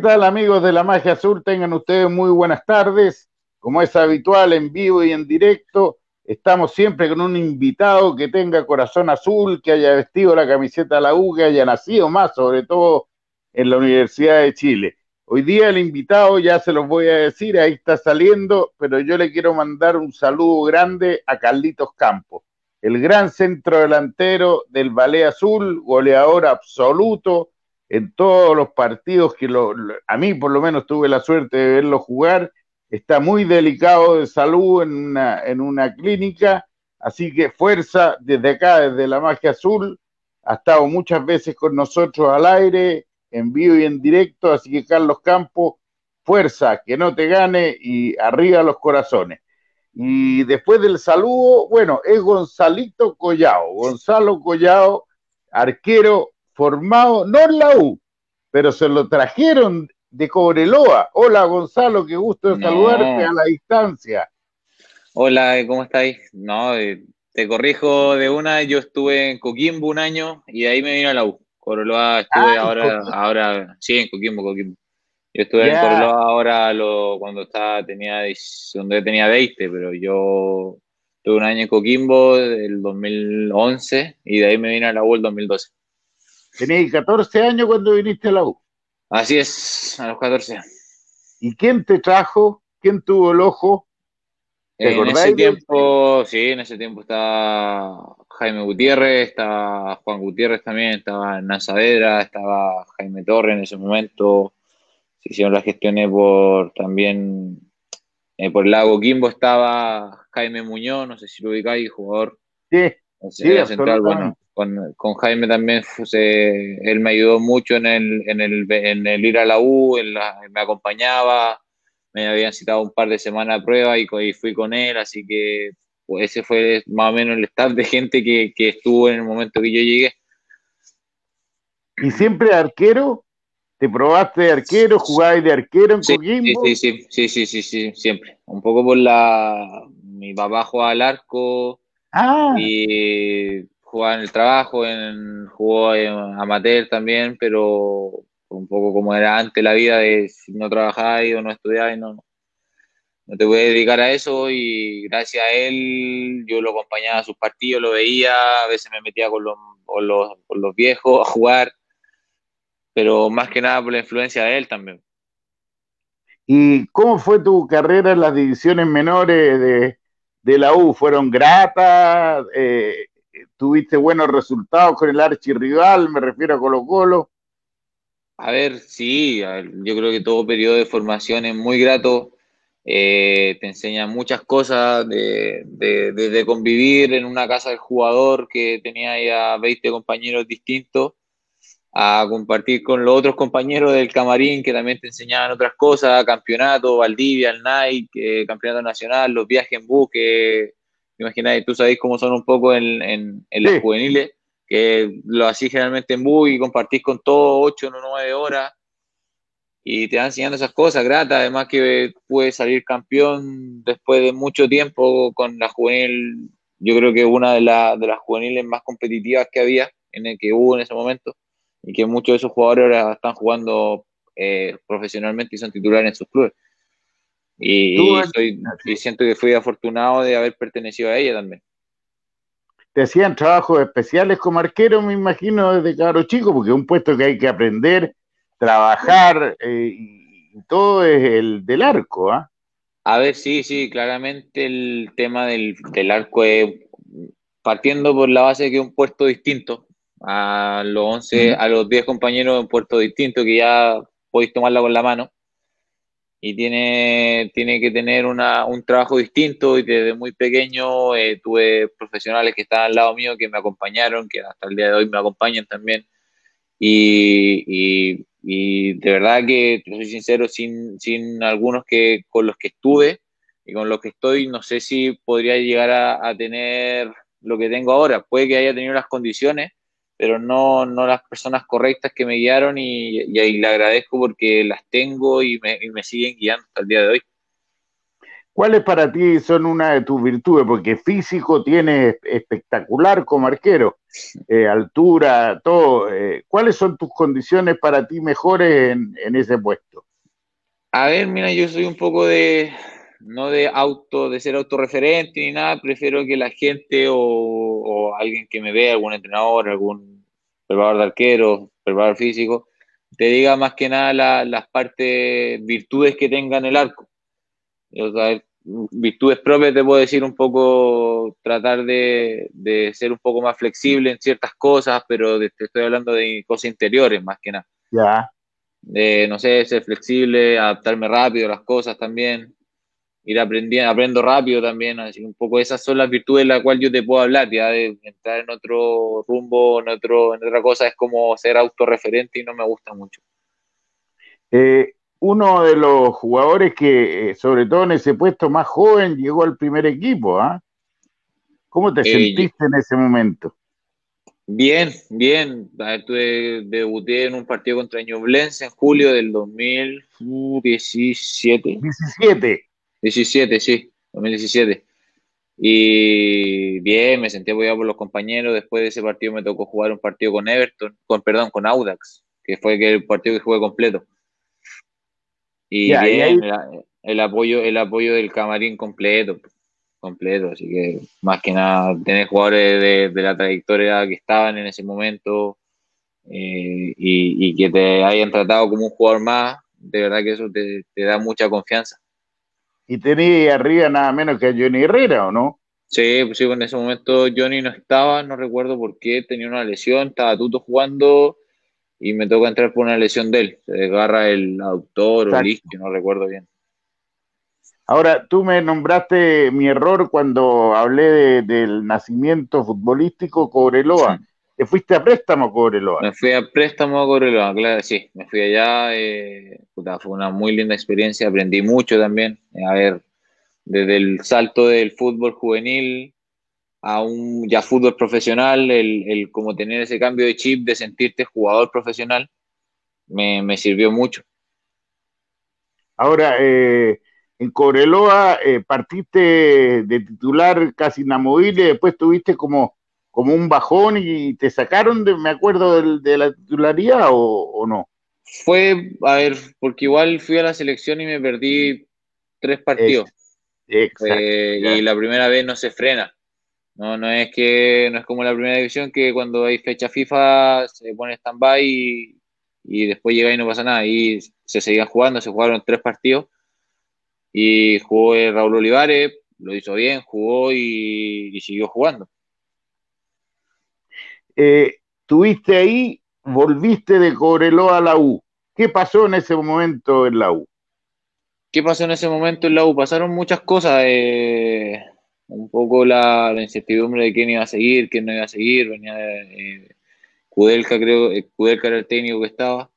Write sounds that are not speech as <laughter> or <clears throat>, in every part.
¿Qué tal amigos de la Magia Azul? Tengan ustedes muy buenas tardes. Como es habitual en vivo y en directo, estamos siempre con un invitado que tenga corazón azul, que haya vestido la camiseta de la U, que haya nacido más, sobre todo en la Universidad de Chile. Hoy día el invitado, ya se los voy a decir, ahí está saliendo, pero yo le quiero mandar un saludo grande a Carlitos Campos, el gran centro delantero del Ballet Azul, goleador absoluto, en todos los partidos que lo, a mí por lo menos tuve la suerte de verlo jugar, está muy delicado de salud en una, en una clínica, así que fuerza desde acá, desde la magia azul, ha estado muchas veces con nosotros al aire, en vivo y en directo, así que Carlos Campos, fuerza, que no te gane y arriba los corazones. Y después del saludo, bueno, es Gonzalito Collao, Gonzalo Collao, arquero formado, no en la U, pero se lo trajeron de Cobreloa. Hola Gonzalo, qué gusto de saludarte a la distancia. Hola, ¿cómo estáis? No, eh, te corrijo de una, yo estuve en Coquimbo un año y de ahí me vino a la U. Cobreloa estuve ah, ahora, ahora, sí, en Coquimbo, Coquimbo. Yo estuve en Cobreloa ahora lo, cuando estaba, tenía, donde tenía 20, pero yo tuve un año en Coquimbo el 2011 y de ahí me vine a la U el 2012. Tenías 14 años cuando viniste a la U. Así es, a los 14. ¿Y quién te trajo? ¿Quién tuvo el ojo? en ese tiempo, sí, en ese tiempo estaba Jaime Gutiérrez, estaba Juan Gutiérrez también, estaba Nanzavedra, estaba Jaime Torre en ese momento. Se hicieron las gestiones por también eh, por el lago Quimbo estaba Jaime Muñoz, no sé si lo ubicáis, jugador. Sí, sí central, bueno, con, Jaime también, él me ayudó mucho en el, en el, en el ir a la U, me acompañaba, me habían citado un par de semanas de prueba y, fui con él, así que pues, ese fue más o menos el staff de gente que, estuvo en el momento que yo llegué. ¿Y siempre arquero? ¿Te probaste de arquero? ¿Jugabas de arquero en sí, Sí, sí, sí, sí, sí, sí, siempre. Un poco por la... Mi papá jugaba al arco ah. y jugaba en el trabajo, en, jugó en amateur también, pero un poco como era antes la vida de si no trabajáis o no estudiáis, no, no te a dedicar a eso y gracias a él yo lo acompañaba a sus partidos, lo veía, a veces me metía con los, con los, con los viejos a jugar, pero más que nada por la influencia de él también. ¿Y cómo fue tu carrera en las divisiones menores de, de la U? ¿Fueron gratas? Eh, tuviste buenos resultados con el archirrival, me refiero a Colo Colo. A ver, sí, yo creo que todo periodo de formación es muy grato, eh, te enseña muchas cosas, de, de, convivir en una casa del jugador que tenía ya 20 compañeros distintos, a compartir con los otros compañeros del camarín que también te enseñaban otras cosas, campeonato, Valdivia, el Nike, eh, campeonato nacional, los viajes en bus, que imagináis, tú sabéis cómo son un poco en, en, los juveniles, que lo hacís generalmente en bus y compartís con todo 8 o 9 horas y te van enseñando esas cosas gratas, además que puedes salir campeón después de mucho tiempo con la juvenil, yo creo que una de, de las juveniles más competitivas que había, en el que hubo en ese momento, y que muchos de esos jugadores ahora están jugando eh, profesionalmente y son titulares en sus clubes. Y, siento que fui afortunado de haber pertenecido a ella también. Te hacían trabajos especiales como arquero, me imagino, desde caro chico, porque es un puesto que hay que aprender, trabajar, eh, y todo es el del arco, ¿ah? A ver, sí, sí, claramente el tema del, arco es partiendo por la base de que es un puesto distinto. A los 11, a los 10 compañeros, un puesto distinto que ya podéis tomarla con la mano y tiene, tiene que tener una, un trabajo distinto y desde muy pequeño eh, tuve profesionales que estaban al lado mío que me acompañaron, que hasta el día de hoy me acompañan también y, y, de verdad que, soy sincero, sin, sin algunos que con los que estuve y con los que estoy, no sé si podría llegar a, a tener lo que tengo ahora. Puede que haya tenido las condiciones, pero no, no las personas correctas que me guiaron y, y, le agradezco porque las tengo y me, y me, siguen guiando hasta el día de hoy. ¿Cuáles para ti son una de tus virtudes? Porque físico tiene espectacular como arquero, eh, altura, todo. Eh, ¿Cuáles son tus condiciones para ti mejores en, ese puesto? A ver, mira, yo soy un poco de, no de auto, de ser autorreferente ni nada, prefiero que la gente o, alguien que me vea, algún entrenador, algún preparador de arquero, preparador físico, te diga más que nada las partes, virtudes que tenga en el arco virtudes propias te puedo decir un poco, tratar de, ser un poco más flexible en ciertas cosas, pero te estoy hablando de cosas interiores más que nada. Ya. De, no sé, ser flexible, adaptarme rápido a las cosas también, ir aprendiendo, aprendo rápido también, así un poco esas son las virtudes de las cuales yo te puedo hablar, ya de entrar en otro rumbo, en, otro, en otra cosa es como ser autorreferente y no me gusta mucho. Eh, uno de los jugadores que, eh, sobre todo en ese puesto más joven, llegó al primer equipo. ¿ah? ¿Cómo te eh, sentiste en ese momento? Bien, bien. Tuve, debuté en un partido contra Ñublense en julio del 2017. 17. 17, sí, 2017. Y bien, me sentí apoyado por los compañeros. Después de ese partido me tocó jugar un partido con Everton, con perdón, con Audax, que fue el partido que jugué completo. Y bien, el, apoyo, el apoyo del camarín completo, completo, así que más que nada tener jugadores de, la trayectoria que estaban en ese momento eh, y, que te hayan tratado como un jugador más, de verdad que eso te, da mucha confianza. Y tenía arriba nada menos que a Johnny Herrera, ¿o no? Sí, pues sí, en ese momento Johnny no estaba, no recuerdo por qué, tenía una lesión, estaba Tuto jugando y me toca entrar por una lesión de él. Se desgarra el autor o el no recuerdo bien. Ahora, tú me nombraste mi error cuando hablé del nacimiento futbolístico Cobreloa. ¿Te fuiste a préstamo a Cobreloa? Me fui a préstamo a Cobreloa, claro, sí. Me fui allá. Eh, fue una muy linda experiencia. Aprendí mucho también. A ver, desde el salto del fútbol juvenil a un ya fútbol profesional, el, el como tener ese cambio de chip de sentirte jugador profesional, me, me sirvió mucho. Ahora, eh, en Cobreloa eh, partiste de titular casi inamovible, después tuviste como, como un bajón y te sacaron, de, me acuerdo, de, la titularidad o, no. Fue, a ver, porque igual fui a la selección y me perdí tres partidos. Eh, y la primera vez no se frena. No, no es que no es como la primera división que cuando hay fecha FIFA se pone stand-by y, y, después llega y no pasa nada. Y se seguían jugando, se jugaron tres partidos y jugó Raúl Olivares, lo hizo bien, jugó y, siguió jugando. Eh, tuviste ahí, volviste de Cobreloa a la U. ¿Qué pasó en ese momento en la U? ¿Qué pasó en ese momento en la U? Pasaron muchas cosas. Eh, un poco la, incertidumbre de quién iba a seguir, quién no iba a seguir, venía eh, creo, eh, Kudelka era el técnico que estaba,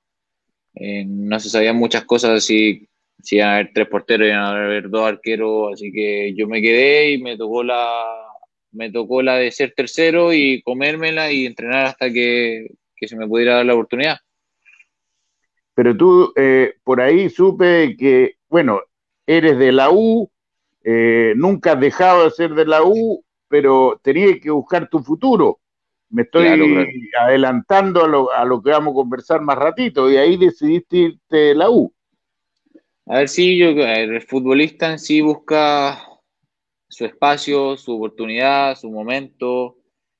eh, no se sabían muchas cosas, si, si iban a haber tres porteros, iban a haber dos arqueros, así que yo me quedé y me tocó la, me tocó la de ser tercero y comérmela y entrenar hasta que, que se me pudiera dar la oportunidad. Pero tú, eh, por ahí supe que, bueno, eres de la U, eh, nunca has dejado de ser de la U, pero tenías que buscar tu futuro. Me estoy adelantando a lo, a lo, que vamos a conversar más ratito, y ahí decidiste irte de la U. A ver, sí, yo, el futbolista en sí busca su espacio, su oportunidad, su momento,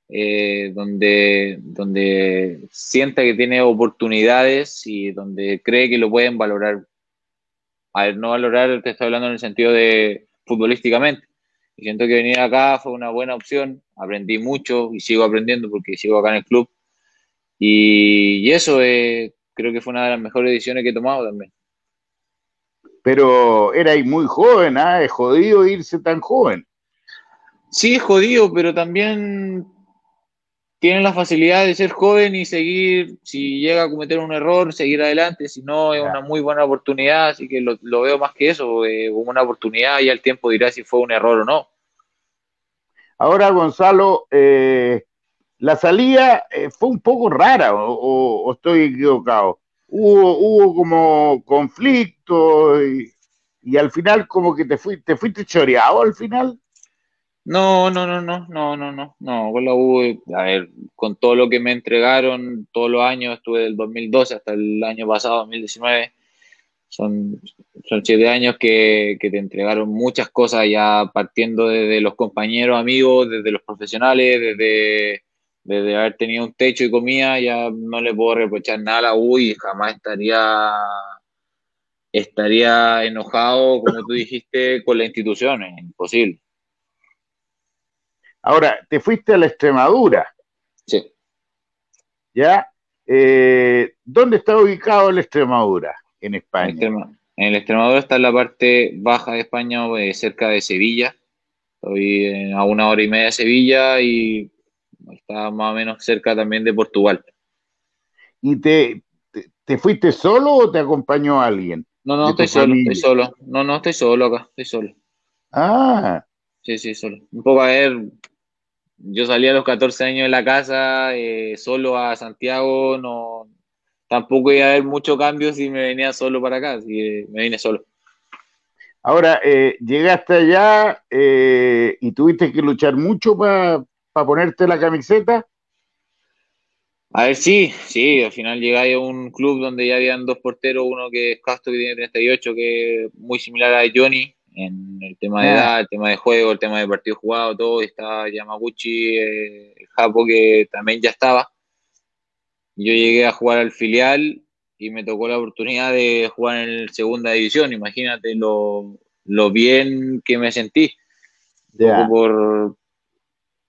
eh, donde, donde sienta que tiene oportunidades y donde cree que lo pueden valorar. A ver, no valorar, te estoy hablando en el sentido de futbolísticamente. Y siento que venir acá fue una buena opción, aprendí mucho y sigo aprendiendo porque sigo acá en el club. Y, eso eh, creo que fue una de las mejores decisiones que he tomado también. Pero era muy joven, ¿ah? Es jodido irse tan joven. Sí, es jodido, pero también tiene la facilidad de ser joven y seguir, si llega a cometer un error, seguir adelante, si no, es una muy buena oportunidad, así que lo, veo más que eso, eh, como una oportunidad y al tiempo dirá si fue un error o no. Ahora, Gonzalo, eh, la salida eh, fue un poco rara, o, estoy equivocado. Hubo, hubo como conflicto. Y, y al final como que te fuiste, te fuiste choreado al final. No, no, no, no, no, no, no, no, con la U, a ver, con todo lo que me entregaron todos los años, estuve del 2012 hasta el año pasado, 2019, son, son siete años que, que te entregaron muchas cosas ya partiendo desde los compañeros, amigos, desde los profesionales, desde, desde haber tenido un techo y comida, ya no le puedo reprochar nada a la U y jamás estaría estaría enojado, como tú dijiste, con la institución, es imposible. Ahora, te fuiste a la Extremadura. Sí. ¿Ya? Eh, ¿Dónde está ubicado la Extremadura en España? En el Extremadura está en la parte baja de España, eh, cerca de Sevilla. Estoy a una hora y media de Sevilla y está más o menos cerca también de Portugal. ¿Y te, te fuiste solo o te acompañó alguien? No, no, estoy solo, estoy solo. No, no, estoy solo acá, estoy solo. Ah. Sí, sí, solo. Un poco a ver, yo salí a los 14 años de la casa, eh, solo a Santiago, no, tampoco iba a haber mucho cambio si me venía solo para acá, así que me vine solo. Ahora, eh, llegaste allá eh, y tuviste que luchar mucho para ponerte la camiseta. A ver, sí, sí, al final llegáis a un club donde ya habían dos porteros, uno que es Castro que tiene 38, que es muy similar a Johnny en el tema de edad, el tema de juego, el tema de partido jugado, todo, está Yamaguchi, eh, el Japo que también ya estaba. Yo llegué a jugar al filial y me tocó la oportunidad de jugar en segunda división, imagínate lo, bien que me sentí. Por,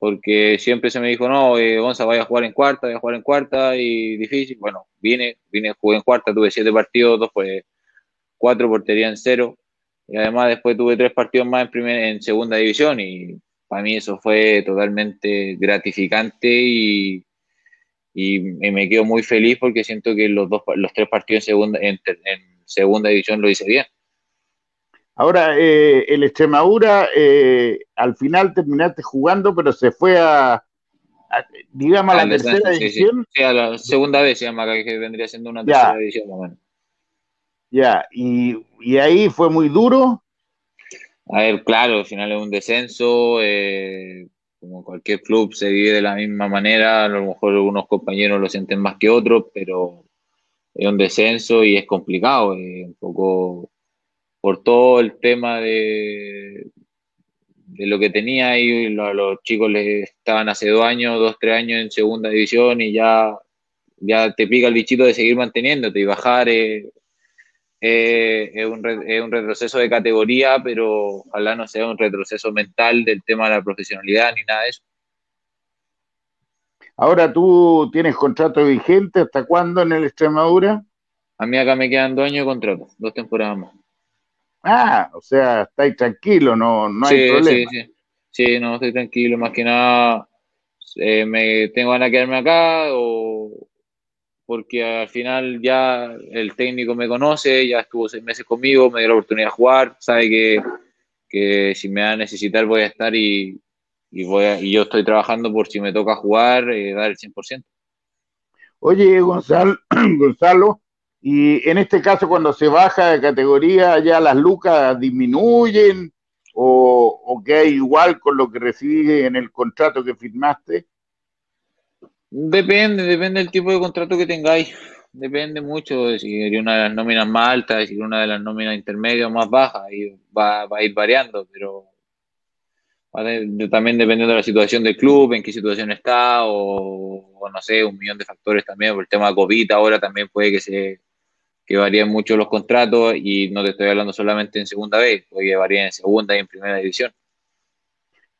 porque siempre se me dijo, no, eh, vaya a jugar en cuarta, vaya a jugar en cuarta, y difícil. Bueno, vine, vine, jugué en cuarta, tuve siete partidos, dos pues cuatro portería en cero, y además después tuve tres partidos más en, primer, en segunda división, y para mí eso fue totalmente gratificante y, y, me quedo muy feliz porque siento que los, dos, los tres partidos en segunda, en segunda división lo hice bien. Ahora, eh, el Extremadura, eh, al final terminaste jugando, pero se fue a, digamos, a la tercera división. Sí, a la segunda vez se llama, que vendría siendo una tercera división. Bueno. Ya, y, ahí fue muy duro. A ver, claro, al final es un descenso, eh, como cualquier club se vive de la misma manera, a lo mejor algunos compañeros lo sienten más que otros, pero es un descenso y es complicado, un poco por todo el tema de, de lo que tenía y los chicos les estaban hace dos años, dos, tres años en segunda división y ya, ya te pica el bichito de seguir manteniéndote y bajar es, un, es un retroceso de categoría, pero ojalá no sea un retroceso mental del tema de la profesionalidad ni nada de eso. Ahora tú tienes contrato vigente, ¿hasta cuándo en el Extremadura? A mí acá me quedan dos años de contrato, dos temporadas más. Ah, o sea, estáis tranquilo, no, no hay problema. Sí, sí, sí, no, estoy tranquilo, más que nada eh, me tengo ganas de quedarme acá o porque al final ya el técnico me conoce, ya estuvo seis meses conmigo, me dio la oportunidad de jugar, sabe que, que si me va a necesitar voy a estar y, y, voy y yo estoy trabajando por si me toca jugar, eh, dar el 100%. Oye, Gonzalo, <clears throat> Gonzalo, y en este caso, cuando se baja de categoría, ya las lucas disminuyen o, o queda igual con lo que recibes en el contrato que firmaste. Depende, depende del tipo de contrato que tengáis. Depende mucho de si eres una de las nóminas más altas, si una de las nóminas intermedias o más bajas, y va, va a ir variando, pero también dependiendo de la situación del club, en qué situación está, o, o, no sé, un millón de factores también, por el tema de COVID ahora también puede que se que varían mucho los contratos y no te estoy hablando solamente en segunda vez, porque varían en segunda y en primera división.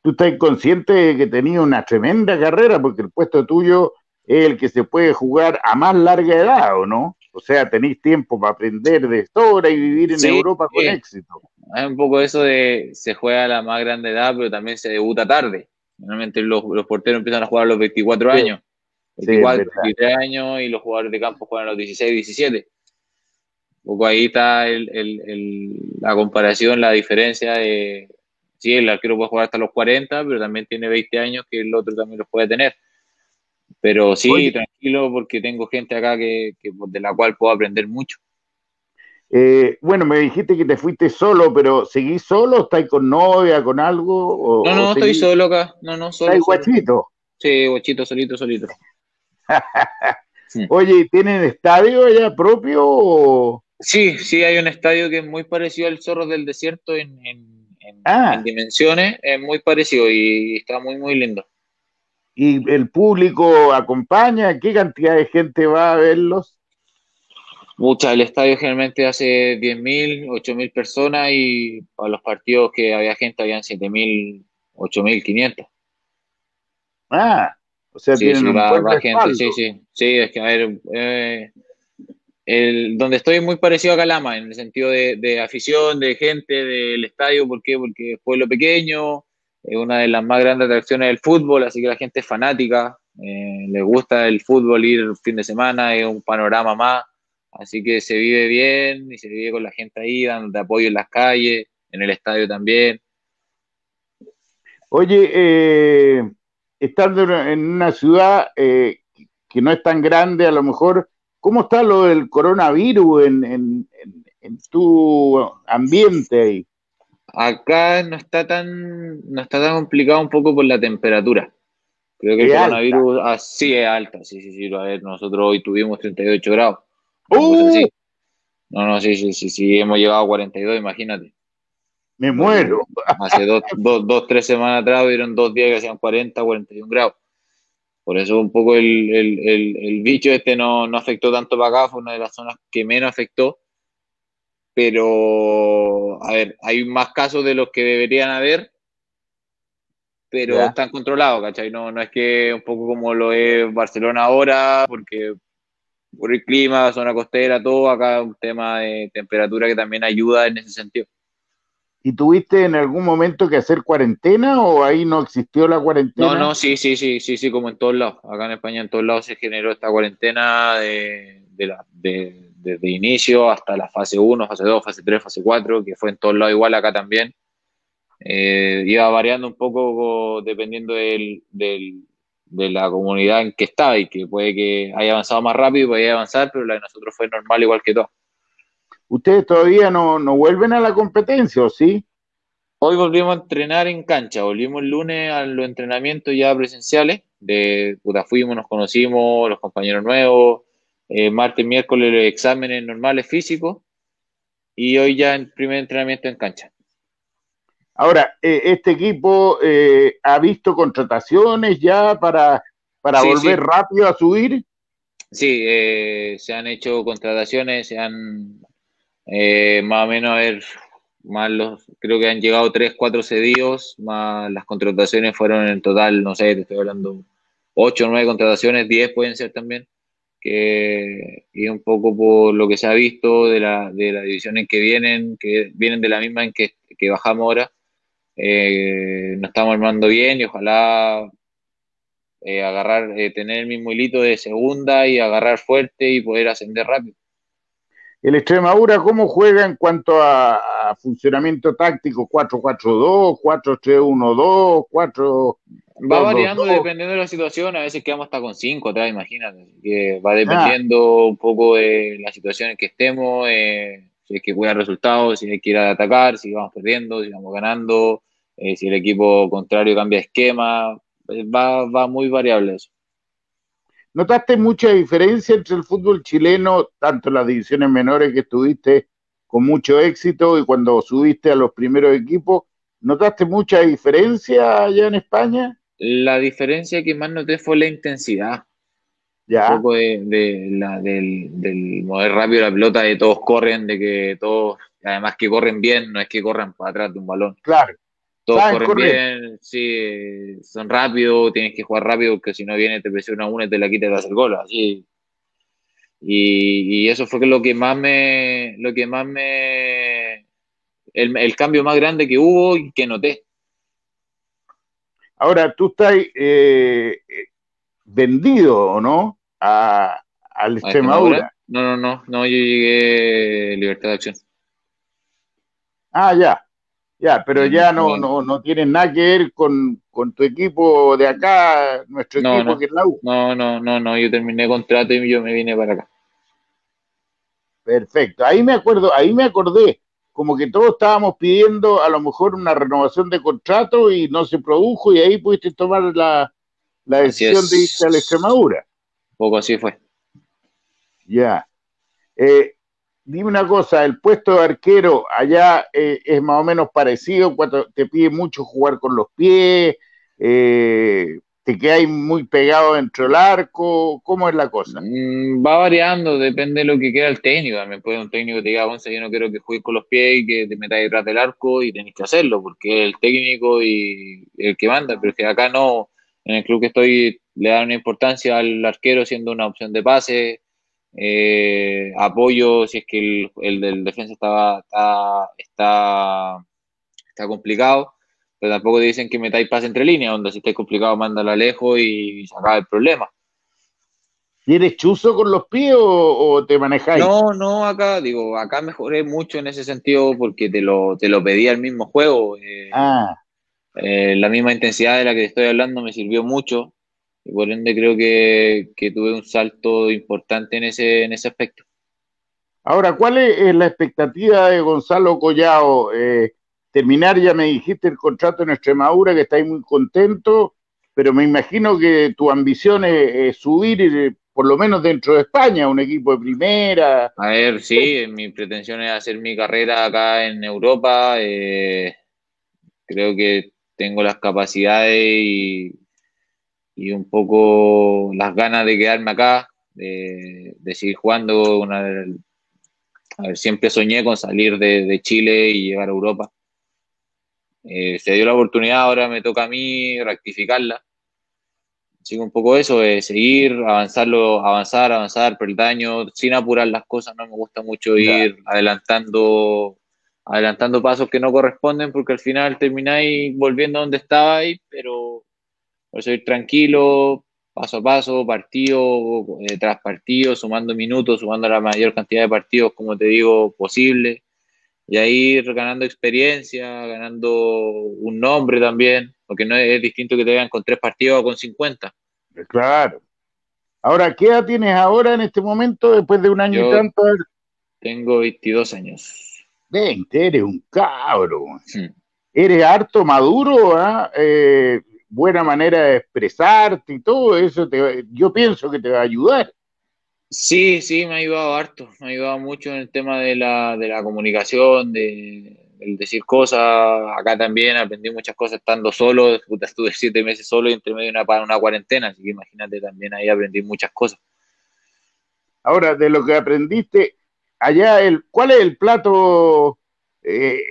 Tú estás consciente de que tenías una tremenda carrera, porque el puesto tuyo es el que se puede jugar a más larga edad, ¿o no? O sea, tenéis tiempo para aprender de historia y vivir en Europa con éxito. Hay un poco eso de se juega a la más grande edad, pero también se debuta tarde. Normalmente los, porteros empiezan a jugar a los 24 años, 24, 23 años, y los jugadores de campo juegan a los 16, 17 poco ahí está la comparación, la diferencia de, sí, el arquero puede jugar hasta los 40, pero también tiene 20 años que el otro también los puede tener. Pero sí, tranquilo, porque tengo gente acá que, de la cual puedo aprender mucho. Eh, bueno, me dijiste que te fuiste solo, pero ¿seguís solo? ¿Estás con novia, con algo? no, no, estoy solo acá. No, no, solo. ¿Estás guachito? Sí, guachito, solito, solito. <laughs> Oye, ¿tienen estadio allá propio? Sí, sí, hay un estadio que es muy parecido al Zorro del Desierto en, ah. dimensiones, es muy parecido y está muy, muy lindo. ¿Y el público acompaña? ¿Qué cantidad de gente va a verlos? Mucha, el estadio generalmente hace 10.000, 8.000 personas y para los partidos que había gente habían 7.000, 8.500. Ah, o sea, sí, tienen sí, gente, sí, sí, sí, es que a ver, eh, el, donde estoy muy parecido a Calama, en el sentido de, afición, de gente, del estadio, ¿por qué? Porque es pueblo pequeño, es una de las más grandes atracciones del fútbol, así que la gente es fanática, eh, le gusta el fútbol ir fin de semana, es un panorama más, así que se vive bien y se vive con la gente ahí, dando apoyo en las calles, en el estadio también. Oye, eh, estando en una ciudad eh, que no es tan grande, a lo mejor ¿Cómo está lo del coronavirus en, tu ambiente ahí? Acá no está tan no está tan complicado un poco por la temperatura. Creo que el coronavirus así es alta, sí, sí, sí. A ver, nosotros hoy tuvimos 38 grados. ¡Uh! No, no, sí, sí, sí, sí, hemos llegado a 42, imagínate. Me muero. Hace dos, dos, dos, tres semanas atrás hubieron dos días que hacían 40, 41 grados. Por eso un poco el, bicho este no, afectó tanto para acá, fue una de las zonas que menos afectó. Pero, a ver, hay más casos de los que deberían haber, pero están controlados, ¿cachai? No, no es que un poco como lo es Barcelona ahora, porque por el clima, zona costera, todo, acá un tema de temperatura que también ayuda en ese sentido. ¿Y tuviste en algún momento que hacer cuarentena o ahí no existió la cuarentena? No, no, sí, sí, sí, sí, sí, como en todos lados. Acá en España en todos lados se generó esta cuarentena de, desde inicio hasta la fase 1, fase 2, fase 3, fase 4, que fue en todos lados igual acá también. Eh, iba variando un poco dependiendo del, de la comunidad en que estaba y que puede que haya avanzado más rápido, puede avanzar, pero la de nosotros fue normal igual que todo. ¿Ustedes todavía no, vuelven a la competencia o sí? Hoy volvimos a entrenar en cancha, volvimos el lunes a los entrenamientos ya presenciales, de puta, fuimos, nos conocimos, los compañeros nuevos, eh, martes, miércoles los exámenes normales físicos y hoy ya el primer entrenamiento en cancha. Ahora, eh, ¿este equipo eh, ha visto contrataciones ya para, para volver rápido a subir? Sí, se han hecho contrataciones, se han eh, más o menos, a ver, más los, creo que han llegado 3, 4 cedidos, más las contrataciones fueron en total, no sé, te estoy hablando 8 o 9 contrataciones, 10 pueden ser también, que, y un poco por lo que se ha visto de la, de la división en que vienen, que vienen de la misma en que, que bajamos ahora, eh, nos estamos armando bien y ojalá eh, agarrar, eh, tener el mismo hilito de segunda y agarrar fuerte y poder ascender rápido. El Extremadura, ¿cómo juega en cuanto a, funcionamiento táctico? ¿4-4-2, 4-3-1-2, 4... Va variando dependiendo de la situación, a veces quedamos hasta con 5 atrás, imagínate. Que va dependiendo un poco de la situación en que estemos, eh, si es que cuida resultados, si hay que ir a atacar, si vamos perdiendo, si vamos ganando, eh, si el equipo contrario cambia esquema, va, va muy variable eso. ¿Notaste mucha diferencia entre el fútbol chileno, tanto en las divisiones menores que estuviste con mucho éxito y cuando subiste a los primeros equipos? ¿Notaste mucha diferencia allá en España? La diferencia que más noté fue la intensidad. Ya. Un poco de, la, del, del mover rápido la pelota, de todos corren, de que todos, además que corren bien, no es que corran para atrás de un balón. Claro todos corren bien, sí, son rápidos, tienes que jugar rápido, porque si no viene te presiona uno y te la quita y te hace el gol, así. Y, eso fue lo que más me, lo que más me, el, cambio más grande que hubo y que noté. Ahora, tú estás eh, vendido, ¿o no? A, al Extremadura. No, no, no, no, yo llegué Libertad de Acción. Ah, ya. Ya, pero ya no, no, no tiene nada que ver con, tu equipo de acá, nuestro equipo no. que es la U. No, no, no, no, yo terminé contrato y yo me vine para acá. Perfecto. Ahí me acuerdo, ahí me acordé, como que todos estábamos pidiendo a lo mejor una renovación de contrato y no se produjo y ahí pudiste tomar la, decisión de irse a la Extremadura. poco así fue. Ya. Eh, dime una cosa, el puesto de arquero allá eh, es más o menos parecido, cuando te pide mucho jugar con los pies, eh, te quedas muy pegado dentro del arco, ¿cómo es la cosa? Mm, va variando, depende de lo que quiera el técnico. Me puede un técnico te diga, Gonzalo, yo no quiero que juegues con los pies y que te metas detrás del arco y tenés que hacerlo, porque es el técnico y el que manda, pero es que acá no, en el club que estoy le dan una importancia al arquero siendo una opción de pase, eh, apoyo si es que el, del defensa estaba, está, está, está complicado pero tampoco te dicen que metáis pase entre líneas, donde si está complicado, mándalo lejos y se acaba el problema. ¿Tienes chuzo con los pies o, te manejáis? No, no, acá, digo, acá mejoré mucho en ese sentido porque te lo, te lo pedía el mismo juego. Eh, ah. Eh, la misma intensidad de la que te estoy hablando me sirvió mucho y por ende creo que, tuve un salto importante en ese, en ese aspecto. Ahora, ¿cuál es, la expectativa de Gonzalo Collao? Eh, terminar, ya me dijiste el contrato en Extremadura, que estáis muy contento, pero me imagino que tu ambición es, subir eh, por lo menos dentro de España, un equipo de primera. A ver, sí, mi pretensión es hacer mi carrera acá en Europa. Eh, creo que tengo las capacidades y, un poco las ganas de quedarme acá, de, seguir jugando. Una, a ver, siempre soñé con salir de Chile y llegar a Europa. Eh, se dio la oportunidad, ahora me toca a mí rectificarla. Sigo un poco eso, de seguir, avanzarlo, avanzar, avanzar daño sin apurar las cosas. No me gusta mucho ir adelantando, adelantando pasos que no corresponden, porque al final termináis volviendo a donde estabais, pero por eso ir tranquilo, paso a paso, partido eh, tras partido, sumando minutos, sumando la mayor cantidad de partidos, como te digo, posible y ahí ganando experiencia, ganando un nombre también, porque no es, distinto que te vean con tres partidos o con 50. Claro. Ahora, ¿qué edad tienes ahora en este momento, después de un año y tanto? Tengo 22 años. 20, eres un cabro. Hmm. Eres harto maduro, ¿ah? eh, buena manera de expresarte y todo eso, yo pienso que te va a ayudar. Sí, sí, me ha ayudado harto, me ha ayudado mucho en el tema de la, de la comunicación, de, decir cosas. Acá también aprendí muchas cosas estando solo, estuve siete meses solo y entre medio de una, una cuarentena, así que imagínate, también ahí aprendí muchas cosas. Ahora, de lo que aprendiste, allá, el, ¿cuál es el plato eh,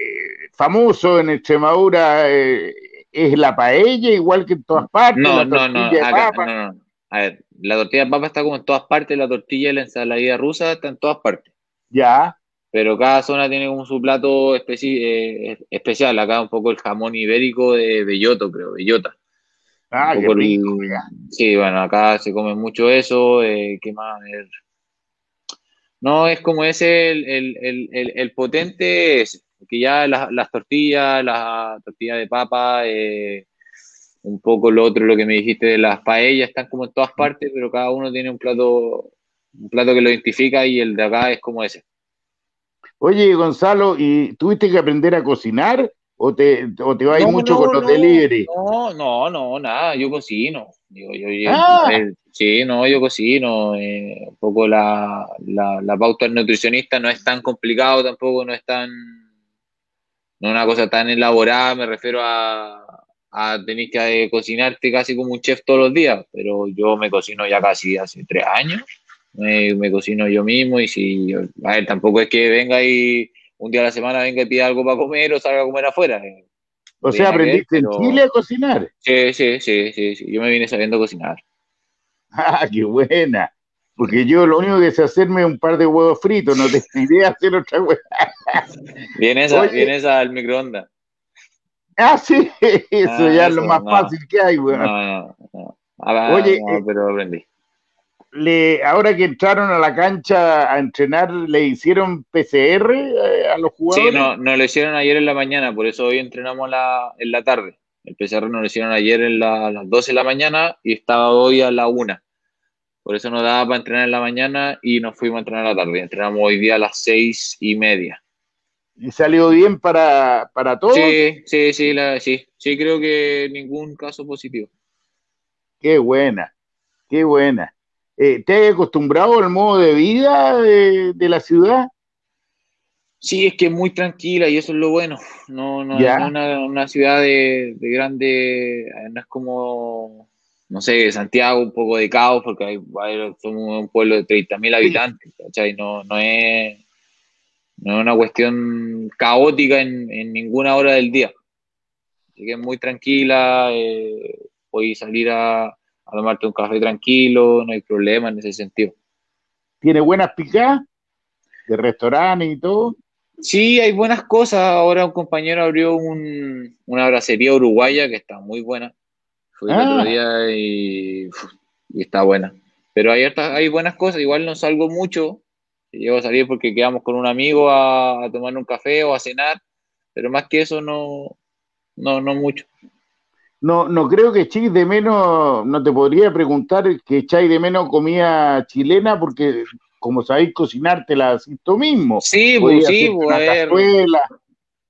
famoso en Extremadura? Eh, ¿Es la paella igual que en todas partes? No, no, no, acá, no, no. A ver, la tortilla de papa está como en todas partes, la tortilla y la ensalada rusa está en todas partes. Ya. Pero cada zona tiene como su plato eh, especial. Acá un poco el jamón ibérico de Belloto, creo, Bellota. Ah, qué rico, Sí, bueno, acá se come mucho eso. Eh, ¿Qué más? No, es como ese el, potente, es, que ya las, tortillas, la tortilla de papa, eh, un poco lo otro, lo que me dijiste de las paellas, están como en todas partes, pero cada uno tiene un plato, un plato que lo identifica y el de acá es como ese. Oye, Gonzalo, ¿y tuviste que aprender a cocinar o te, o te vas mucho con los delivery? No, no, no, nada, yo cocino. Yo, ah. sí, no, yo cocino. Eh, un poco la, la, la pauta del nutricionista no es tan complicado tampoco, no es tan. No es una cosa tan elaborada, me refiero a, a tener que cocinarte casi como un chef todos los días, pero yo me cocino ya casi hace tres años, me, cocino yo mismo y si, a ver, tampoco es que venga y un día a la semana venga y pida algo para comer o salga a comer afuera. Eh. O sea, aprendiste en Chile a cocinar. Sí, sí, sí, sí, sí, yo me vine sabiendo cocinar. <laughs> Ah, qué buena. Porque yo lo único que sé hacerme es un par de huevos fritos, no tengo idea hacer otra hueá. Vienes, esa al microondas. Ah, sí, eso ah, ya es lo más fácil que hay, güey. No, no, Oye, eh, pero aprendí. Le, ahora que entraron a la cancha a entrenar, ¿le hicieron PCR eh, a los jugadores? Sí, no, no lo hicieron ayer en la mañana, por eso hoy entrenamos la, en la tarde. El PCR nos lo hicieron ayer en la, a las 12 de la mañana y estaba hoy a la 1. Por eso nos daba para entrenar en la mañana y nos fuimos a entrenar a la tarde. Entrenamos hoy día a las seis y media. ¿Y salió bien para, para todos? Sí, sí, sí, la, sí, sí, creo que ningún caso positivo. Qué buena, qué buena. Eh, ¿Te has acostumbrado al modo de vida de, la ciudad? Sí, es que es muy tranquila y eso es lo bueno. No, no es una, ciudad de, de, grande, no es como, no sé, Santiago, un poco de caos, porque hay, somos un pueblo de 30.000 habitantes, ¿cachai? No, no es no es una cuestión caótica en, ninguna hora del día. Así que es muy tranquila, eh, salir a, a, tomarte un café tranquilo, no hay problema en ese sentido. ¿Tiene buenas picadas de restaurantes y todo? Sí, hay buenas cosas. Ahora un compañero abrió una bracería uruguaya que está muy buena. Fui el otro ah. día y, está buena. Pero hay, hay buenas cosas. Igual no salgo mucho, Llego a salir porque quedamos con un amigo a, tomar un café o a cenar, pero más que eso no, no, no mucho. No, no creo que echéis de menos, no te podría preguntar que echáis de menos comida chilena porque como sabéis cocinártela así tú mismo. Sí, pues, sí, pues, a ver.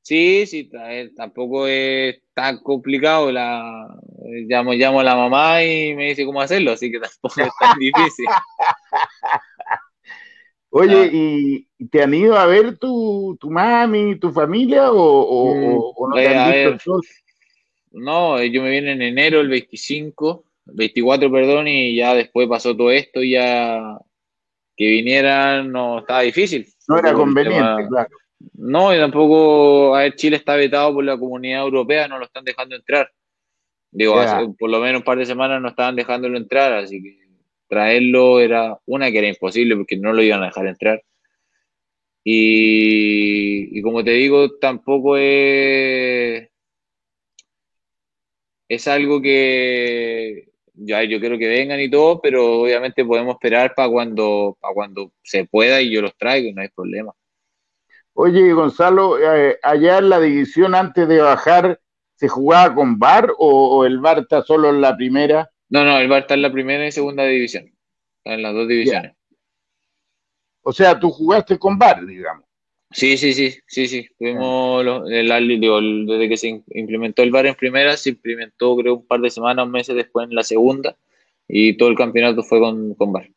Sí, sí, tampoco es tan complicado. La, llamo, llamo a la mamá y me dice cómo hacerlo, así que tampoco es tan difícil. <laughs> Oye. ¿y te han ido a ver tu, tu mami, tu familia o, mm, no te han eh, visto No, yo me vine en enero, el 25, 24, perdón, y ya después pasó todo esto y ya que vinieran no estaba difícil. No era conveniente, claro. No, y tampoco, a ver, Chile está vetado por la comunidad europea, no lo están dejando entrar. Digo, hace por lo menos un par de semanas no estaban dejándolo entrar, así que traerlo era una que era imposible porque no lo iban a dejar entrar. Y, como te digo, tampoco es, es algo que ya yo quiero que vengan y todo, pero obviamente podemos esperar para cuando, para cuando se pueda y yo los traigo, no hay problema. Oye, Gonzalo, eh, allá en la división antes de bajar, ¿se jugaba con VAR o, o el VAR está solo en la primera? No, no, el Bar está en la primera y segunda división. Está en las dos divisiones. O sea, tú jugaste con Bar, digamos. Sí, sí, sí, sí, sí. Tuvimos desde que se implementó el VAR en primera, se implementó creo un par de semanas, meses después en la segunda, y todo el campeonato fue con, con VAR.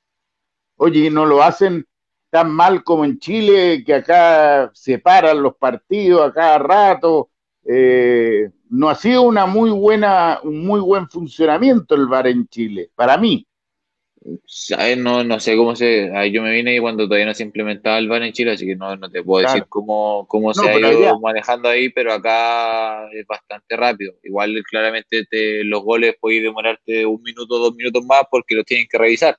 Oye, ¿no lo hacen tan mal como en Chile, que acá separan los partidos a cada rato? Eh, no ha sido una muy buena, un muy buen funcionamiento el VAR en Chile, para mí. No, no sé cómo se. Yo me vine y cuando todavía no se implementaba el VAR en Chile, así que no, te puedo decir cómo, cómo se ha ido manejando ahí, pero acá es bastante rápido. Igual, claramente, los goles pueden demorarte un minuto, dos minutos más porque los tienen que revisar.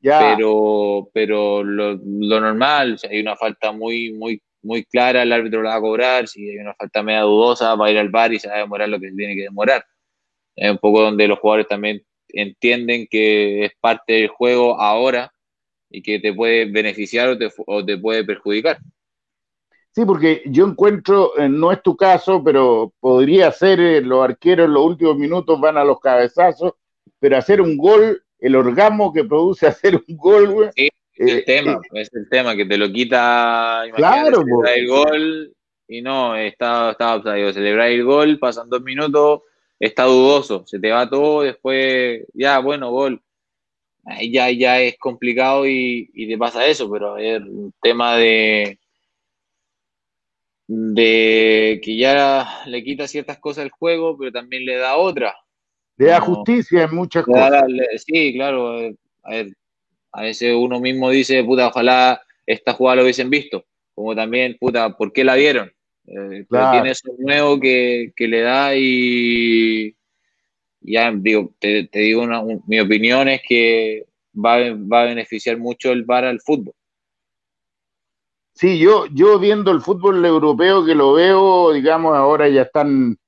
Pero, pero lo, lo normal, hay una falta muy, muy muy clara, el árbitro la va a cobrar, si hay una falta media dudosa, va a ir al bar y se va a demorar lo que tiene que demorar. Es un poco donde los jugadores también entienden que es parte del juego ahora y que te puede beneficiar o te, o te puede perjudicar. Sí, porque yo encuentro, eh, no es tu caso, pero podría ser, eh, los arqueros en los últimos minutos van a los cabezazos, pero hacer un gol, el orgasmo que produce <laughs> hacer un gol, güey, el eh, tema, eh, es el tema que te lo quita, claro, el gol y no, está, está celebrar el gol, pasan dos minutos, está dudoso, se te va todo, después, ya, bueno, gol. Ahí ya, ya es complicado y, y te pasa eso, pero es un tema de, de que ya le quita ciertas cosas al juego, pero también le da otra. Le da justicia en muchas cosas. sí, claro. A ver, a veces uno mismo dice, puta, ojalá esta jugada lo hubiesen visto. Como también, puta, ¿por qué la vieron? Eh, tiene eso nuevo que, le da y ya digo, te, digo mi opinión es que va, a beneficiar mucho el VAR al fútbol. Sí, yo, yo viendo el fútbol europeo que lo veo, digamos, ahora ya están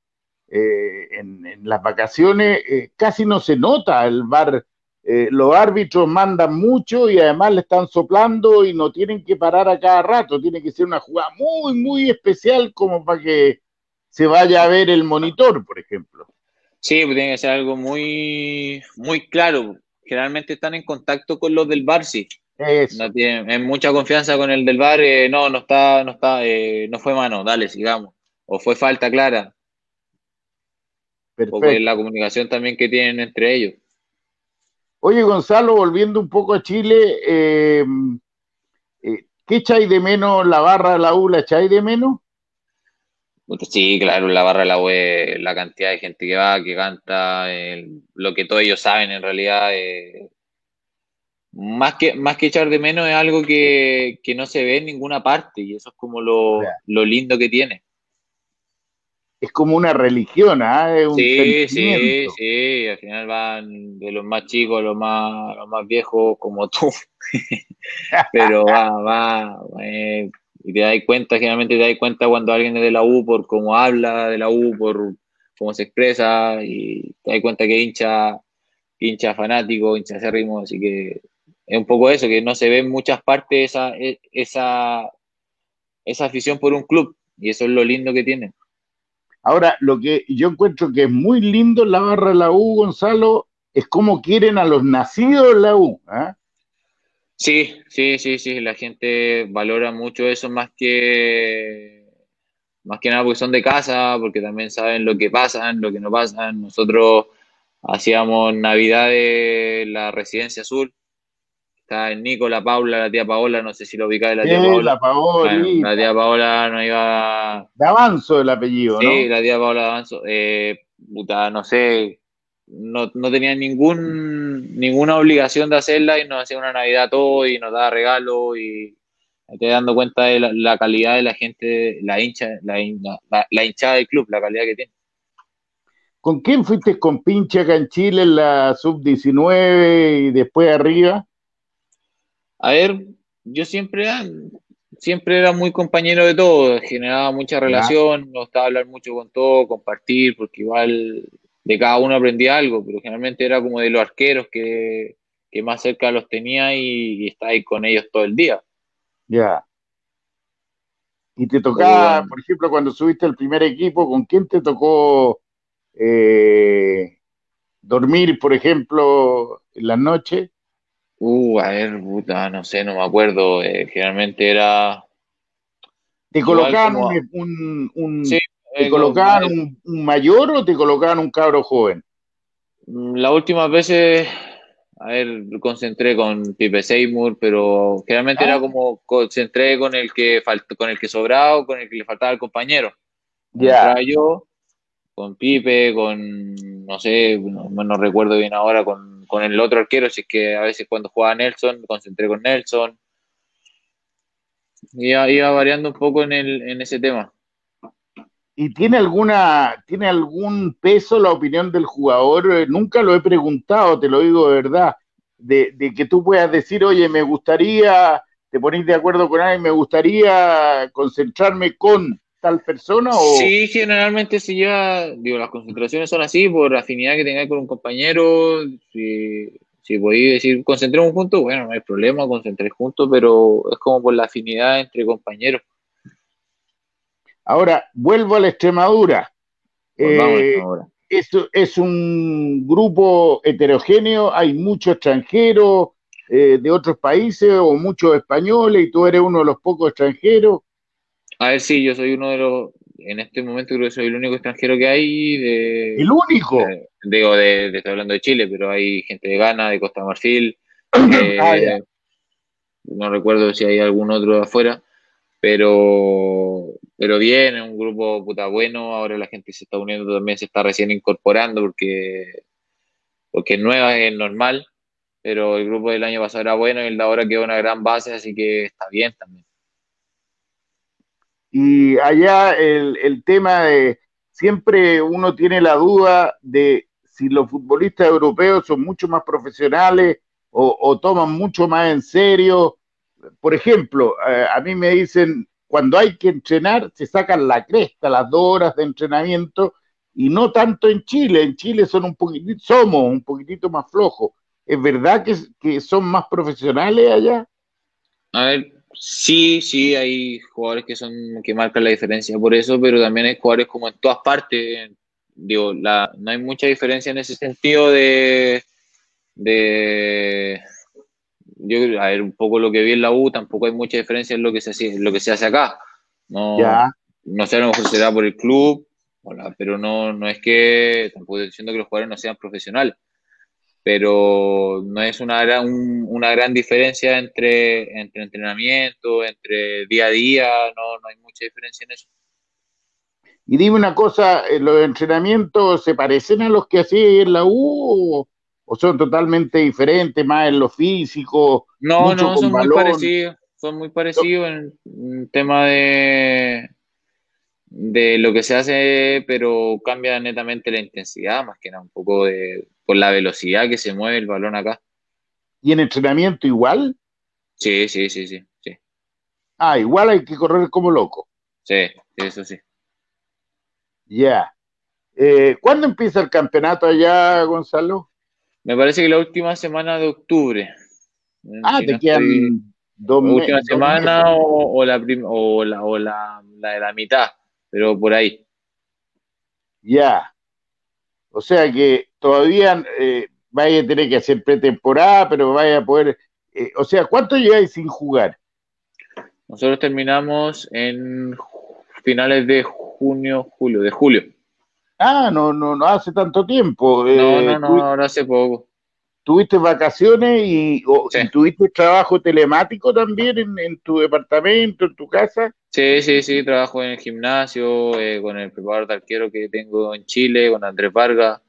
eh, en, las vacaciones, eh, casi no se nota el VAR eh, los árbitros mandan mucho y además le están soplando y no tienen que parar a cada rato, tiene que ser una jugada muy, muy especial como para que se vaya a ver el monitor, por ejemplo. Sí, pues tiene que ser algo muy, muy claro. generalmente están en contacto con los del bar, sí. No tienen, mucha confianza con el del bar, no, no está, no está, no fue mano, dale, sigamos. O fue falta clara. Perfecto. la comunicación también que tienen entre ellos. Oye, Gonzalo, volviendo un poco a Chile, eh, ¿qué echáis de menos la barra de la U? ¿La echáis de menos? Sí, claro, la barra de la U la cantidad de gente que va, que canta, lo que todos ellos saben en realidad. Eh, más, que, más que echar de menos es algo que, no se ve en ninguna parte y eso es como lo, lindo que tiene. Es como una religión, ¿ah? sí, sí, sí, al final van de los más chicos a los más, los más viejos como tú. <laughs> Pero va, va, eh, y te das cuenta, generalmente te das cuenta cuando alguien es de la U por cómo habla de la U, por cómo se expresa, y te das cuenta que hincha, hincha fanático, hincha acérrimo, así que es un poco eso, que no se ve en muchas partes esa, e, esa, esa afición por un club, y eso es lo lindo que tiene. Ahora, lo que yo encuentro que es muy lindo la barra de la U, Gonzalo, es cómo quieren a los nacidos la U. ¿eh? Sí, sí, sí, sí, la gente valora mucho eso más que más que nada porque son de casa, porque también saben lo que pasa, lo que no pasa. Nosotros hacíamos Navidad en la Residencia Azul. Está el Nico, la Paula, la tía Paola, no sé si lo ubicáis, la tía Paola. La, la tía Paola no iba. De avanzo el apellido, ¿no? Sí, la tía Paola de avanzo. Eh, puta, no sé, no, no tenían ningún, ninguna obligación de hacerla y nos hacía una Navidad todo y nos daba regalo y te dando cuenta de la, calidad de la gente, la hincha, la, la, hinchada del club, la calidad que tiene. ¿Con quién fuiste con pinche acá en Chile en la sub-19 y después arriba? A ver, yo siempre, siempre era muy compañero de todo, generaba mucha relación, nos gustaba hablar mucho con todo, compartir, porque igual de cada uno aprendía algo, pero generalmente era como de los arqueros que, más cerca los tenía y, y ahí con ellos todo el día. Ya. Y te tocaba, por ejemplo, cuando subiste al primer equipo, ¿con quién te tocó eh, dormir, por ejemplo, en la noche? Uh, a ver, puta, no sé, no me acuerdo. Eh, generalmente era. ¿Te colocaban un, un, ¿Te eh, colocaban un, mayor o te colocaban un cabro joven? Mm, las últimas veces, a ver, concentré con Pipe Seymour, pero generalmente era ah. como concentré con el que faltó, con el que sobraba o con el que le faltaba el compañero. Ya. Yo con Pipe, con no sé, no, recuerdo bien ahora, con, el otro arquero, si es que a veces cuando jugaba Nelson, me concentré con Nelson. Iba, iba variando un poco en, el, en ese tema. ¿Y tiene alguna, tiene algún peso la opinión del jugador? Eh, nunca lo he preguntado, te lo digo de verdad, de, que tú puedas decir, oye, me gustaría, te ponéis de acuerdo con alguien, me gustaría concentrarme con tal persona o... Sí, generalmente si ya, digo, las concentraciones son así, por afinidad que tengáis con un compañero, si, si podéis decir, concentremos juntos, bueno, no hay problema, concentré juntos, pero es como por la afinidad entre compañeros. Ahora, vuelvo a la Extremadura. Eh, es, un grupo heterogéneo, hay muchos extranjeros eh, de otros países o muchos españoles y tú eres uno de los pocos extranjeros. A ver, sí, yo soy uno de los, en este momento creo que soy el único extranjero que hay. De, ¿El único? digo, de, estoy hablando de Chile, pero hay gente de Ghana, de Costa Marfil. <clears throat> Ah, eh, no recuerdo si hay algún otro de afuera pero, pero bien, es un grupo puta bueno, ahora la gente se está uniendo también, se está recién incorporando porque, porque es nueva, es normal, pero el grupo del año pasado era bueno y el de ahora quedó una gran base, así que está bien también. Y allá el, el tema de, siempre uno tiene la duda de si los futbolistas europeos son mucho más profesionales o, toman mucho más en serio por ejemplo, eh, a mí me dicen, cuando hay que entrenar, se sacan la cresta, las dos horas de entrenamiento, y no tanto en Chile. En Chile son un poquitito, somos un poquitito más flojos. ¿Es verdad que, que son más profesionales allá? A ver, sí, sí, hay jugadores que son que marcan la diferencia por eso, pero también hay jugadores como en todas partes. Digo, la, no hay mucha diferencia en ese sentido de de yo a ver un poco lo que vi en la U tampoco hay mucha diferencia en lo que se hace, lo que se hace acá no, no sé a lo mejor será por el club pero no, no es que tampoco estoy diciendo que los jugadores no sean profesionales pero no es una gran, una gran diferencia entre, entre entrenamiento, entre día a día, no, no hay mucha diferencia en eso. Y dime una cosa, eh, ¿los entrenamientos se parecen a los que hacía en la U o, son totalmente diferentes, más en lo físico? No, no, son muy parecidos, son muy parecidos en, en tema de, de lo que se hace, pero cambia netamente la intensidad, más que nada, un poco de, por la velocidad que se mueve el balón acá. ¿Y en entrenamiento igual? Sí, sí, sí, sí. sí. Ah, igual hay que correr como loco. Sí, eso sí. Ya. Eh, ¿Cuándo empieza el campeonato allá, Gonzalo? Me parece que la última semana de octubre. Ah, te quedan dos meses. última semana o, la o, la, o la, la, de la mitad, pero por ahí. Ya. O sea que todavía eh, vaya a tener que hacer pretemporada, pero vaya a poder. Eh, o sea, ¿cuánto llegáis sin jugar? Nosotros terminamos en finales de junio, julio, de julio. Ah, no, no, no hace tanto tiempo. No, no, eh, no, ahora hace poco. ¿Tuviste vacaciones y, tuviste trabajo telemático también en, tu departamento, en tu casa? Sí, sí, sí, trabajo en el gimnasio, eh, con el preparador de arquero que tengo en Chile, con Andrés Vargas,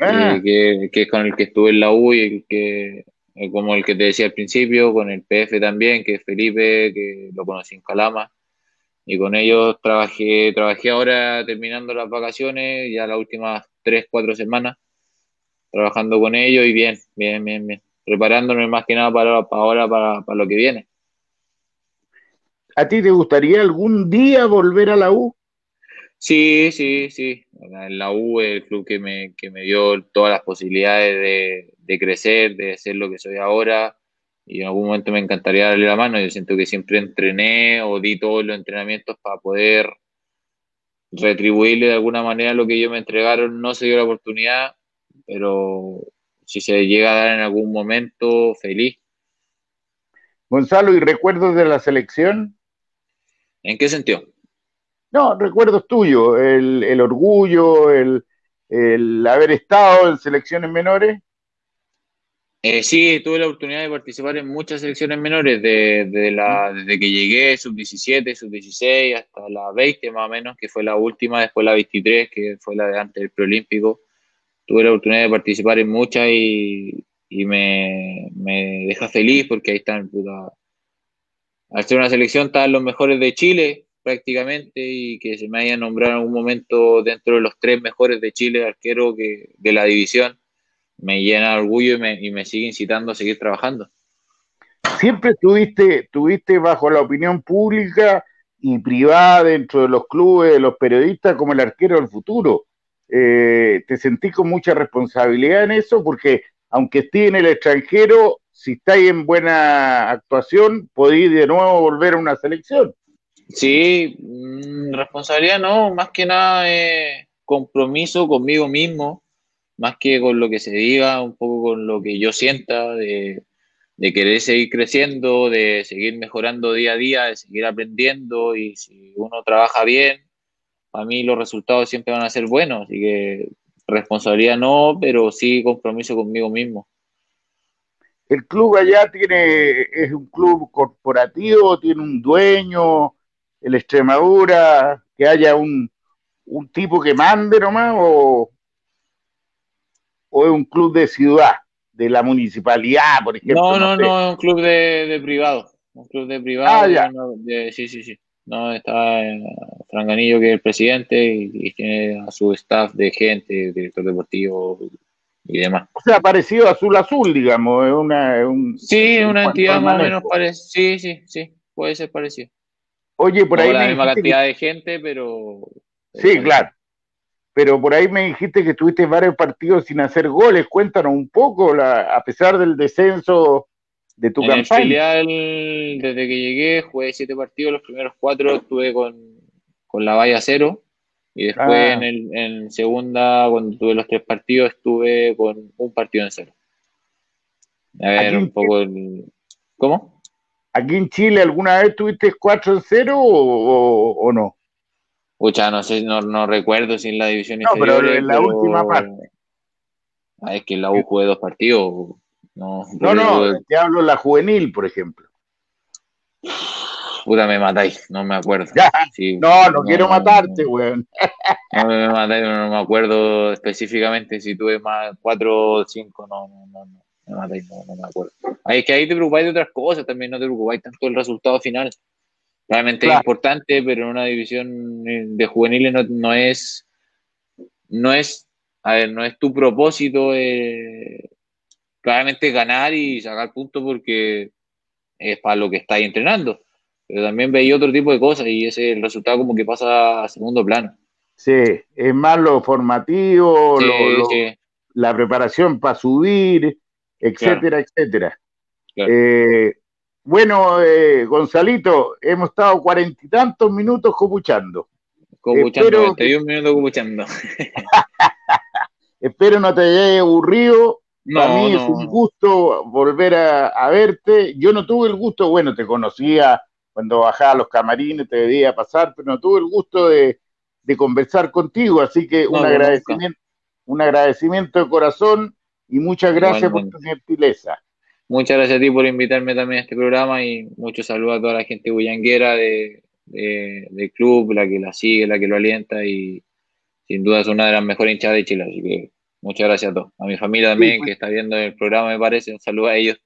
ah. eh, que, que, es con el que estuve en la U y que, como el que te decía al principio, con el PF también, que es Felipe, que lo conocí en Calama y con ellos trabajé, trabajé ahora terminando las vacaciones, ya las últimas tres, cuatro semanas, trabajando con ellos y bien, bien, bien, bien, preparándome más que nada para, ahora, para, lo que viene. ¿A ti te gustaría algún día volver a la U? Sí, sí, sí. La U es el club que me, que me dio todas las posibilidades de, de crecer, de ser lo que soy ahora y en algún momento me encantaría darle la mano. Yo siento que siempre entrené o di todos los entrenamientos para poder retribuirle de alguna manera lo que ellos me entregaron. No se dio la oportunidad, pero si se llega a dar en algún momento, feliz. Gonzalo, ¿y recuerdos de la selección? ¿En qué sentido? No, recuerdos tuyos, el, el orgullo, el, el haber estado en selecciones menores. Eh, sí, tuve la oportunidad de participar en muchas selecciones menores, de, la, desde que llegué, sub-17, sub-16, hasta la 20 más o menos, que fue la última, después la 23, que fue la de antes del preolímpico. Tuve la oportunidad de participar en muchas y, me, deja feliz porque ahí están, al ser una selección, están los mejores de Chile prácticamente y que se me haya nombrado en algún momento dentro de los tres mejores de Chile, arquero que, de la división me llena de orgullo y me, y me sigue incitando a seguir trabajando. Siempre estuviste, tuviste bajo la opinión pública y privada dentro de los clubes, de los periodistas, como el arquero del futuro. Eh, ¿Te sentís con mucha responsabilidad en eso? Porque aunque estés en el extranjero, si estáis en buena actuación, podéis de nuevo volver a una selección. Sí, mm, responsabilidad no, más que nada compromiso conmigo mismo, más que con lo que se diga, un poco con lo que yo sienta, de, querer seguir creciendo, de seguir mejorando día a día, de seguir aprendiendo y si uno trabaja bien, a mí los resultados siempre van a ser buenos, así que responsabilidad no, pero sí compromiso conmigo mismo. El club allá tiene, es un club corporativo, tiene un dueño, el Extremadura, que haya un, un tipo que mande nomás o, o es un club de ciudad, de la municipalidad, por ejemplo? No, no, no, es un club de, privado. Un club de privado. Ah, ya. sí, sí, sí. No, está Franganillo, que es el presidente, y, tiene a su staff de gente, director deportivo y demás. O sea, parecido a Azul Azul, digamos. Es una, un, sí, una entidad más o menos parecida. Sí, sí, sí, puede ser parecido. Oye, por ahí. la misma cantidad de gente, pero. Sí, claro pero por ahí me dijiste que tuviste varios partidos sin hacer goles. Cuéntanos un poco, a pesar del descenso de tu campaña. En filial, desde que llegué, jugué siete partidos, los primeros cuatro estuve con, la valla cero, y después ah. en, en segunda, cuando tuve los tres partidos, estuve con un partido en cero. A ver, un poco el... ¿Cómo? ¿Aquí en Chile alguna vez tuviste 4 en 0 o, no? Pucha, no sé, no, recuerdo si en la división no, pero en la última parte. Ah, es que la U jugué dos partidos. No, no, no te hablo la juvenil, por ejemplo. Puta, me matáis, no me acuerdo. no, no, quiero matarte, weón. No me matáis, no me acuerdo específicamente si tuve más cuatro o cinco, no, no, no, no, me matáis, no, me acuerdo. Ahí es que ahí te preocupáis de otras cosas también, no te preocupáis tanto del resultado final. Realmente es importante, pero en una división de juveniles no, no es, no es, a ver, no es tu propósito, eh, claramente ganar y sacar puntos porque es para lo que estáis entrenando pero también veía otro tipo de cosas y ese el resultado como que pasa a segundo plano. Sí, es más lo formativo, la preparación para subir, etcétera, etcétera. Eh, bueno, eh, Gonzalito, hemos estado cuarenta y tantos minutos copuchando. Copuchando, Espero... minutos copuchando. <laughs> Espero no te haya aburrido. No, Para mí es un gusto volver a, a, verte. Yo no tuve el gusto, bueno, te conocía cuando bajaba a los camarines te debía pasar, pero no tuve el gusto de, conversar contigo, así que un agradecimiento, un agradecimiento de corazón y muchas gracias por tu gentileza. Muchas gracias a ti por invitarme también a este programa y muchos saludos a toda la gente bullanguera de, del club, la que la sigue, la que lo alienta y sin duda es una de las mejores hinchadas de Chile, así que muchas gracias a todos. A mi familia también pues. que está viendo el programa me parece, un saludo a ellos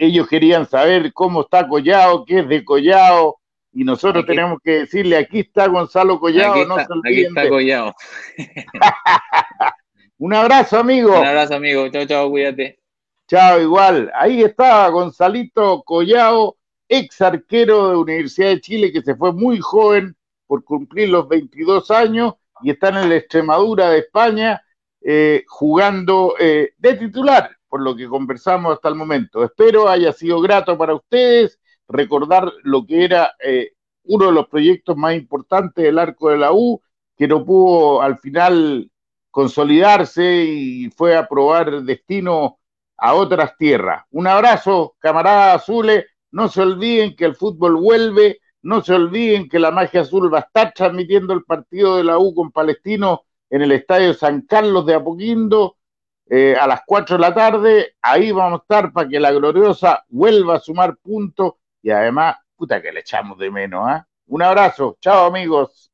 ellos querían saber cómo está Collado, qué es de Collado, y nosotros tenemos que decirle, aquí está Gonzalo Collado, no se Aquí está Collado. <laughs> Un abrazo, amigo. Un abrazo, amigo. Chao, chao, cuídate. Chao, igual. Ahí está Gonzalito Collado, ex arquero de Universidad de Chile, que se fue muy joven por cumplir los 22 años y está en la Extremadura de España eh, jugando eh, de titular por lo que conversamos hasta el momento. Espero haya sido grato para ustedes recordar lo que era eh, uno de los proyectos más importantes del arco de la U, que no pudo al final consolidarse y fue a probar destino a otras tierras. Un abrazo, camaradas azules. No se olviden que el fútbol vuelve. No se olviden que la magia azul va a estar transmitiendo el partido de la U con Palestino en el estadio San Carlos de Apoquindo eh, a las 4 de la tarde. Ahí vamos a estar para que la gloriosa vuelva a sumar puntos y además, puta que le echamos de menos. ¿ah? Un abrazo. Chao amigos.